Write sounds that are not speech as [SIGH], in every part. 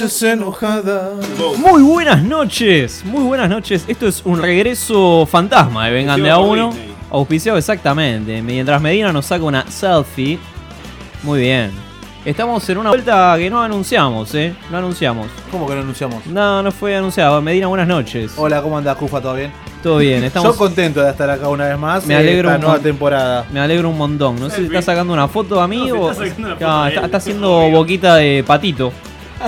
Enojadas. Muy buenas noches, muy buenas noches. Esto es un regreso fantasma de Vengan de a uno. Auspiciado exactamente. Mientras Medina nos saca una selfie. Muy bien. Estamos en una vuelta que no anunciamos, ¿eh? No anunciamos. ¿Cómo que no anunciamos? No, no fue anunciado. Medina, buenas noches. Hola, ¿cómo anda Cufa? ¿Todo bien? Todo bien, [LAUGHS] estamos. Yo contento de estar acá una vez más. Me eh, alegro esta un nueva temporada. Me alegro un montón. No sé si está sacando una foto a mí No, o. está sacando una foto de está, él. está haciendo boquita de patito.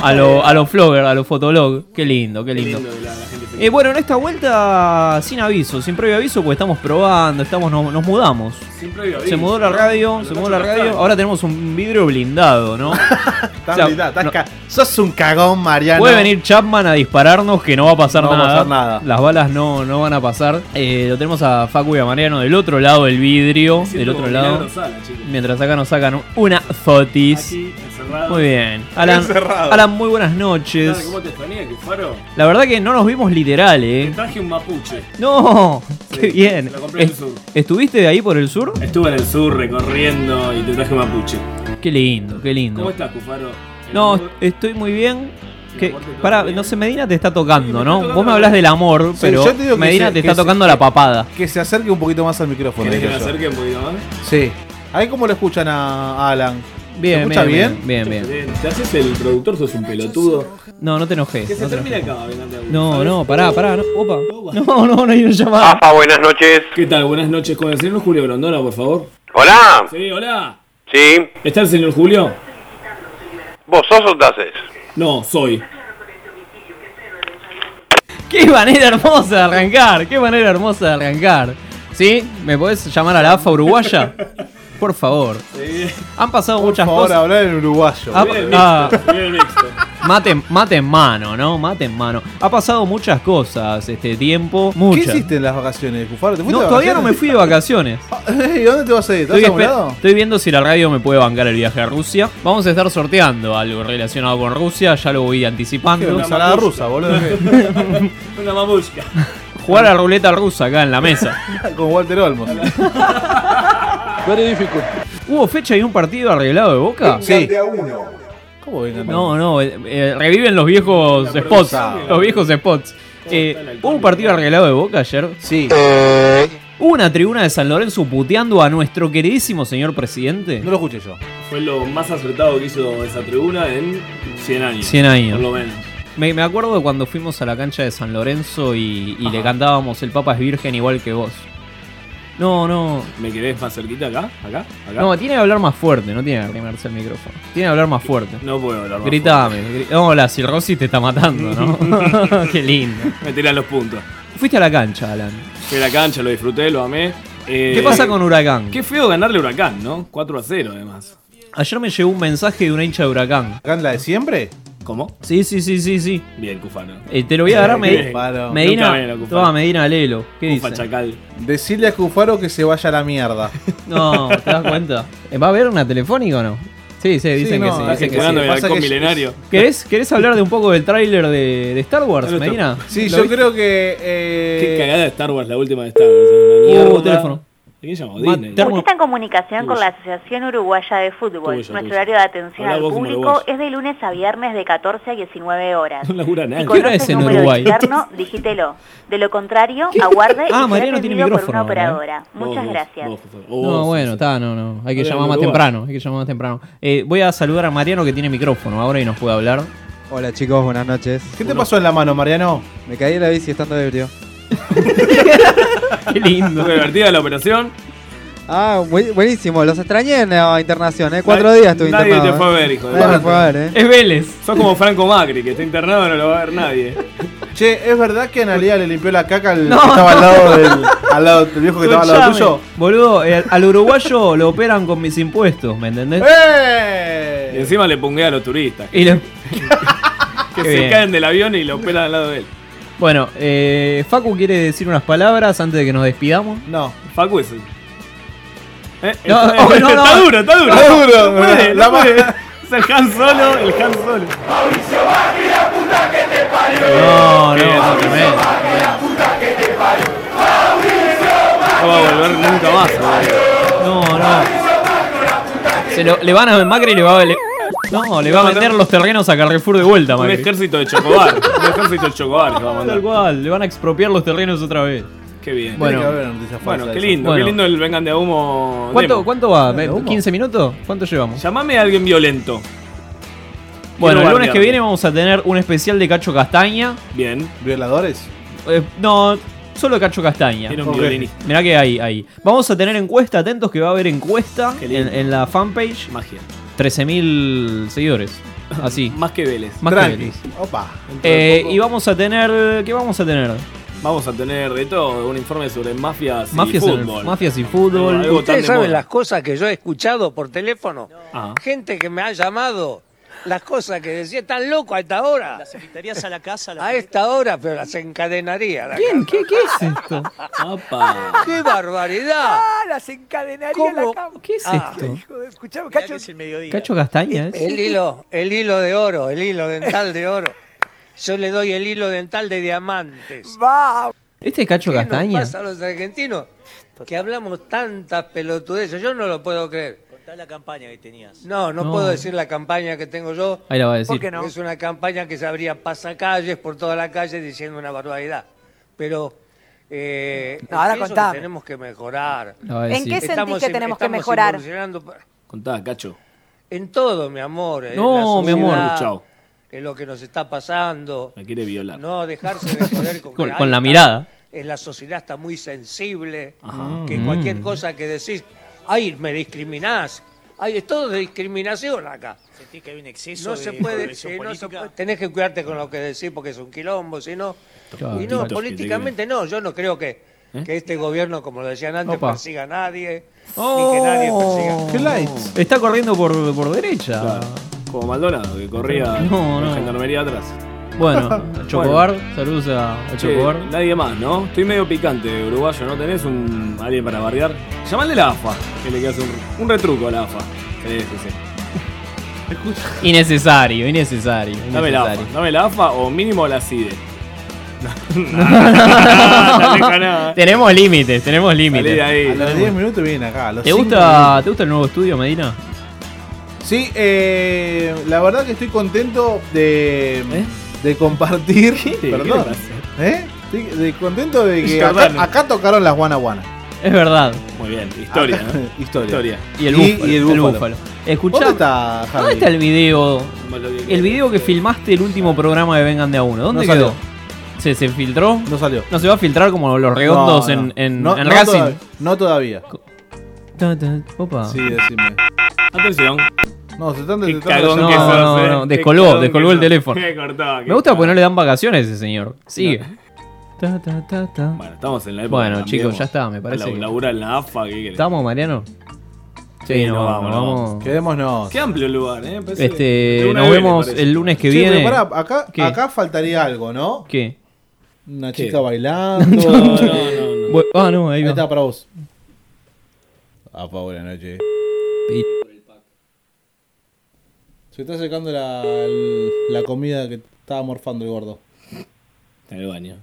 A los a lo flogger, a los fotolog. Qué lindo, qué lindo. Lindo que la- la gente feliz. Eh, bueno, en esta vuelta sin aviso, sin previo aviso, porque estamos probando, estamos, nos, nos mudamos. Sin previo Se mudó la radio, se mudó la radio. Ahora tenemos un vidrio blindado, ¿no? [LAUGHS] O sea, blindado, no- Sos un cagón, Mariano. Puede venir Chapman a dispararnos que no va a pasar, No va a nada. pasar nada. Las balas no, no van a pasar. Eh, lo tenemos a Facu y a Mariano del otro lado del vidrio, del otro lado. Sala. Mientras acá nos sacan una fotis. Aquí, encerrado. Muy bien. Alan, Encerrado. Alan, muy buenas noches. ¿Cómo te extrañé, Cufaro? La verdad que no nos vimos literal, Te eh. traje un mapuche. No, Sí, qué bien. lo compré en el sur. ¿Estuviste ahí por el sur? Estuve en el sur recorriendo y te traje un mapuche. Qué lindo, qué ¿Cómo lindo. estás, Cufaro? No, estoy muy bien. Que, para, no sé, Medina te está Sí, tocando, ¿no? tocando Vos me la- hablas del amor, Sí, pero te Medina se- te está se- tocando la papada. Que se acerque un poquito más al micrófono. ¿Querés que yo. acerque un poquito más? Sí. Ahí cómo lo escuchan a a Alan. Bien, ¿Se escucha bien, bien? bien, bien, bien. Te haces el productor, sos un pelotudo. No, no te enojes. Que se no te termine acá, No, no, pará, pará. No, opa. No, no, no hay una llamada. AFA, buenas noches. ¿Qué tal? Buenas noches. Con el señor Julio Grondona, por favor. Hola. Sí, hola. Sí. ¿Está el señor Julio? ¿Vos sos o te haces? No, soy. Qué manera hermosa de arrancar, qué manera hermosa de arrancar. ¿Sí? ¿Me podés llamar a la AFA uruguaya? [LAUGHS] Por favor. Han pasado Por muchas favor, cosas. hablar en uruguayo. Ah, Bien el ah. mixto, el mixto. Mate, mate en mano, ¿no? Mate en mano. Ha pasado muchas cosas este tiempo. ¿Qué hiciste en las vacaciones, Cufaro? ¿Te fuiste No, de todavía no me fui de vacaciones. [LAUGHS] ¿Y dónde te vas a ir? ¿Estás Estoy, a estoy viendo si la radio me puede bancar el viaje a Rusia. Vamos a estar sorteando algo relacionado con Rusia, ya lo voy ¿Qué, anticipando. una ensalada rusa, boludo. [LAUGHS] Una mamushka. Jugar a la ruleta rusa acá en la mesa. [LAUGHS] Con Walter Olmos. ¿Hubo fecha y un partido arreglado de Boca? Sí. ¿Cómo vengan? No, no, eh, eh, reviven los viejos La spots. Los viejos spots. Eh, ¿Hubo un partido arreglado de Boca ayer? Sí. ¿Hubo una tribuna de San Lorenzo puteando a nuestro queridísimo señor presidente? No lo escuché yo. Fue lo más acertado que hizo esa tribuna en 100 años. 100 años. Por lo menos. Me, me acuerdo de cuando fuimos a la cancha de San Lorenzo y, y le cantábamos El Papa es Virgen igual que vos. No, no. ¿Me querés más cerquita acá? ¿Acá? ¿Acá? No, tiene que hablar más fuerte, no tiene que arrimarse el micrófono. Tiene que hablar más fuerte. No puedo hablar más Gritame. gri- No, la cirrosis te está matando, ¿no? [LAUGHS] Qué lindo. fuerte. Me tiran los puntos. Fuiste a la cancha, Alan. Fui a la cancha, lo disfruté, lo amé. Eh, ¿Qué pasa con Huracán? Qué feo ganarle a Huracán, ¿no? 4 a 0 además. Ayer me llegó un mensaje de una hincha de Huracán. ¿Acá en la de siempre? ¿Cómo? Sí, sí, sí, sí, sí. Bien, Cufano. Eh, te lo voy a dar a Medi- Bien. Paro. Medina. Nunca menos, Cufaro. Toma, Medina Lelo. ¿Qué Cufa dice? Chacal. Decirle a Cufaro que se vaya a la mierda. [LAUGHS] No, ¿te das cuenta? Eh, ¿Va a haber una telefónica o no? Sí, sí, dicen no, que sí. dicen que sí. el Pasa halcón que- milenario. ¿Querés, ¿Querés hablar de un poco del tráiler de, de Star Wars, Medina? Sí, ¿Lo yo creo que. eh, Qué cagada de Star Wars, la última de Star Wars. Uh, teléfono. ¿De quién llamó? Ma- Disney. Usted está en comunicación con la Asociación Uruguaya de Fútbol. Nuestro horario de atención al público es de lunes a viernes de 14 a 19 horas. [LAUGHS] No labura nadie. Si ¿Qué hora es en Uruguay? externo, digítelo. De lo contrario, aguarde y Ah, será Mariano tiene por micrófono una ahora, ¿eh? operadora. Muchas vos, gracias. por. O No, vos, bueno, está, no, no. Hay que llamar más temprano. Hay que llamar más temprano. Eh, voy a saludar a Mariano que tiene micrófono ahora y nos puede hablar. Hola chicos, buenas noches. ¿Qué te pasó en la mano, Mariano? Me caí en la bici estando ebrio. [LAUGHS] [LAUGHS] Qué lindo. ¿Fue divertida la operación? Ah, bu- buenísimo, los extrañé en la internación, ¿eh? Cuatro Nadie- días estuve Nadie internado. te fue a ¿eh? ver, hijo de Nadie me puta. fue a ver, ¿eh? Es Vélez. Sos como Franco Macri, que está internado y no lo va a ver nadie. [LAUGHS] Che, ¿es verdad que Analia le limpió la caca al [LAUGHS] No, que estaba al lado del, al lado del viejo que estaba al lado tuyo? Boludo, eh, al uruguayo lo operan con mis impuestos, ¿me entendés? Y ¡Eh! encima le punguea a los turistas. Y Que Qué se bien. caen del avión y lo operan al lado de él. Bueno, eh, Facu quiere decir unas palabras antes de que nos despidamos. No. Facu es el. Eh, No, [LAUGHS] oh, no, no. está duro, está duro. Está duro, No puede, la no puede. Es el Han Solo, el Han Solo. No, no, no, tremendo. No va a volver nunca más. No, no. Se lo, le van a Macri le va a le- No, le va a vender los terrenos a Carrefour de vuelta, Un Macri. ejército de chocobar. Un ejército de chocobar que va a Tal mandar. cual, le van a expropiar los terrenos otra vez. Qué bien. Bueno. Que haber qué lindo, Bueno. qué lindo el vengan de a humo. ¿Cuánto, demo. ¿Cuánto va? ¿De humo? ¿15 minutos? ¿Cuánto llevamos? Llamame a alguien violento. Bueno, el lunes que viene vamos a tener un especial de Cacho Castaña. Bien. ¿Violadores? Eh, no, solo Cacho Castaña. Era un Ok. violinista. Mirá que hay ahí. Vamos a tener encuesta, atentos que va a haber encuesta en, en la fanpage. Magia. 13.000 seguidores. [LAUGHS] Así. Más que Vélez. Más que Tranqui. Vélez. Opa. Eh, y vamos a tener. ¿Qué vamos a tener? Vamos a tener de todo, un informe sobre mafias, Mafias, y el- fútbol. mafias y fútbol. Ustedes de saben moda. las cosas que yo he escuchado por teléfono. Ajá. Gente que me ha llamado, las cosas que decía, están loco a esta hora. Las invitarías a la casa. A esta hora, pero las encadenaría. la ¿Quién? ¿Qué, qué es esto? Apa. ¡Qué barbaridad! las encadenaría ¿Cómo? ¿Qué es Ah, esto? Escuchame, Cacho. es el mediodía. ¿Cacho Castaña es? El hilo, el hilo de oro, el hilo dental de oro. Yo le doy el hilo dental de diamantes. Va. ¿Este es Cacho ¿Qué nos Castaña? pasa a los argentinos? Que hablamos tantas pelotudeces. Yo no lo puedo creer. Contá la campaña que tenías. No, no, No. puedo decir la campaña que tengo yo. Ahí la va a decir. ¿Por qué no? Es una campaña que se abría pasacalles por toda la calle diciendo una barbaridad. Pero eh, No, ahora que contame. tenemos que mejorar. ¿En qué sentís Estamos que in- tenemos que mejorar? Contá, cacho. En todo, mi amor. en No, la mi amor. Chao. En lo que nos está pasando. Me quiere violar. No dejarse de joder con, [LAUGHS] la está- mirada. En la sociedad está muy sensible. Ajá. Que Mm. cualquier cosa que decís, ay, me discriminás. Ay, es todo de discriminación acá. ¿Sentís que hay un exceso No de se puede, eh, no se política? puede- tenés que cuidarte con lo que decís porque es un quilombo, si no. Claro. Y no, políticamente no, yo no creo que, ¿Eh? que este gobierno, como lo decían antes, Opa. persiga a nadie, Oh. ni que nadie persiga. ¿Qué lights? Está corriendo por, por derecha. Claro. Como Maldonado, que corría No, la no. gendarmería atrás. Bueno, Chocobar, saludos a, a Che, Chocobar. nadie más, ¿no? Estoy medio picante, uruguayo, ¿no tenés un alguien para bardear? Llamale a la AFA, que le hace un, un retruco a la AFA. Sí, sí, sí. Innecesario, innecesario. Dame la AFA, dame la AFA o mínimo la CIDE. Tenemos límites, tenemos límites. A los 10 minutos viene acá. ¿Te gusta, ¿Te gusta el nuevo estudio, Medina? Sí, eh, la verdad que estoy contento de, de compartir. [LAUGHS] ¿Qué le Perdón. pasa? ¿Eh? Estoy de- contento de que acá, acá tocaron las Guana Guana. Es verdad. Muy bien, historia, Acá- ¿no? [LAUGHS] historia. Historia. Y el búfalo. y el búfalo. Escuchá, ¿Dónde está Javi? ¿dónde está el video? El video que filmaste el último programa de Vengan de a uno. ¿Dónde No quedó? salió. ¿Se, ¿Se filtró? No salió. No se va a filtrar como los redondos No, en, no. en, No- en no Racing. no todavía. Opa. Sí, decime. Atención. No, se están Qué detectando cagón No, que llamadas. sos, no, eh. no, Qué descolgó, cagón descolgó que el sos. teléfono. Qué cortado, qué Me gusta porque no le dan vacaciones a ese señor. Sigue. Ta, ta, ta, ta. Bueno, estamos en la época. Bueno, chicos, ya está, me parece A la- que- Laburar en la AFA, ¿qué querés? ¿Estamos, Mariano? Sí, Sí, no, nos vamos, vamos, nos vamos. Quedémonos. Qué amplio el lugar, ¿eh? Parece Este, una nos vez, vemos parece. el lunes que Che, viene. pero pará, acá, ¿Qué? acá faltaría algo, ¿no? ¿Qué? Una ¿Qué? chica [LAUGHS] bailando. No, no, no. no. Bu- Ah, no, ahí Ahí va. está para vos. Ah, pa, buena noche. Se está secando la, la comida que estaba morfando el gordo. En el baño.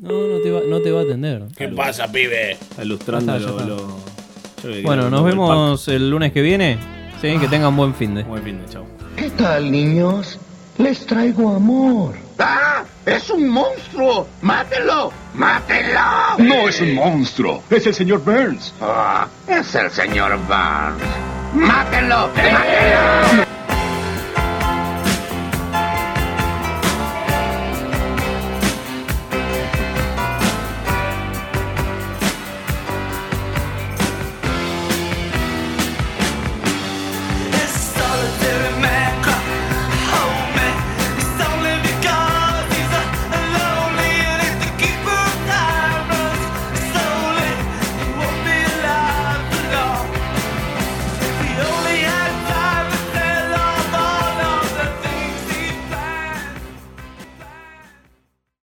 No, no te va, no te va a atender. ¿Qué pasa, pibe? Está ilustrando Ya está, ya lo, está. lo- yo creo que Bueno, nos vemos el lunes que viene. Sí, que tengan buen fin de. pack. Buen fin de chao. ¿Qué tal, niños? Les traigo amor. ¡Ah! ¡Es un monstruo! ¡Mátelo! ¡Mátelo! No es un monstruo, es el señor Burns. Ah, es el señor Barnes. ¡Mátelo! ¡Mátelo!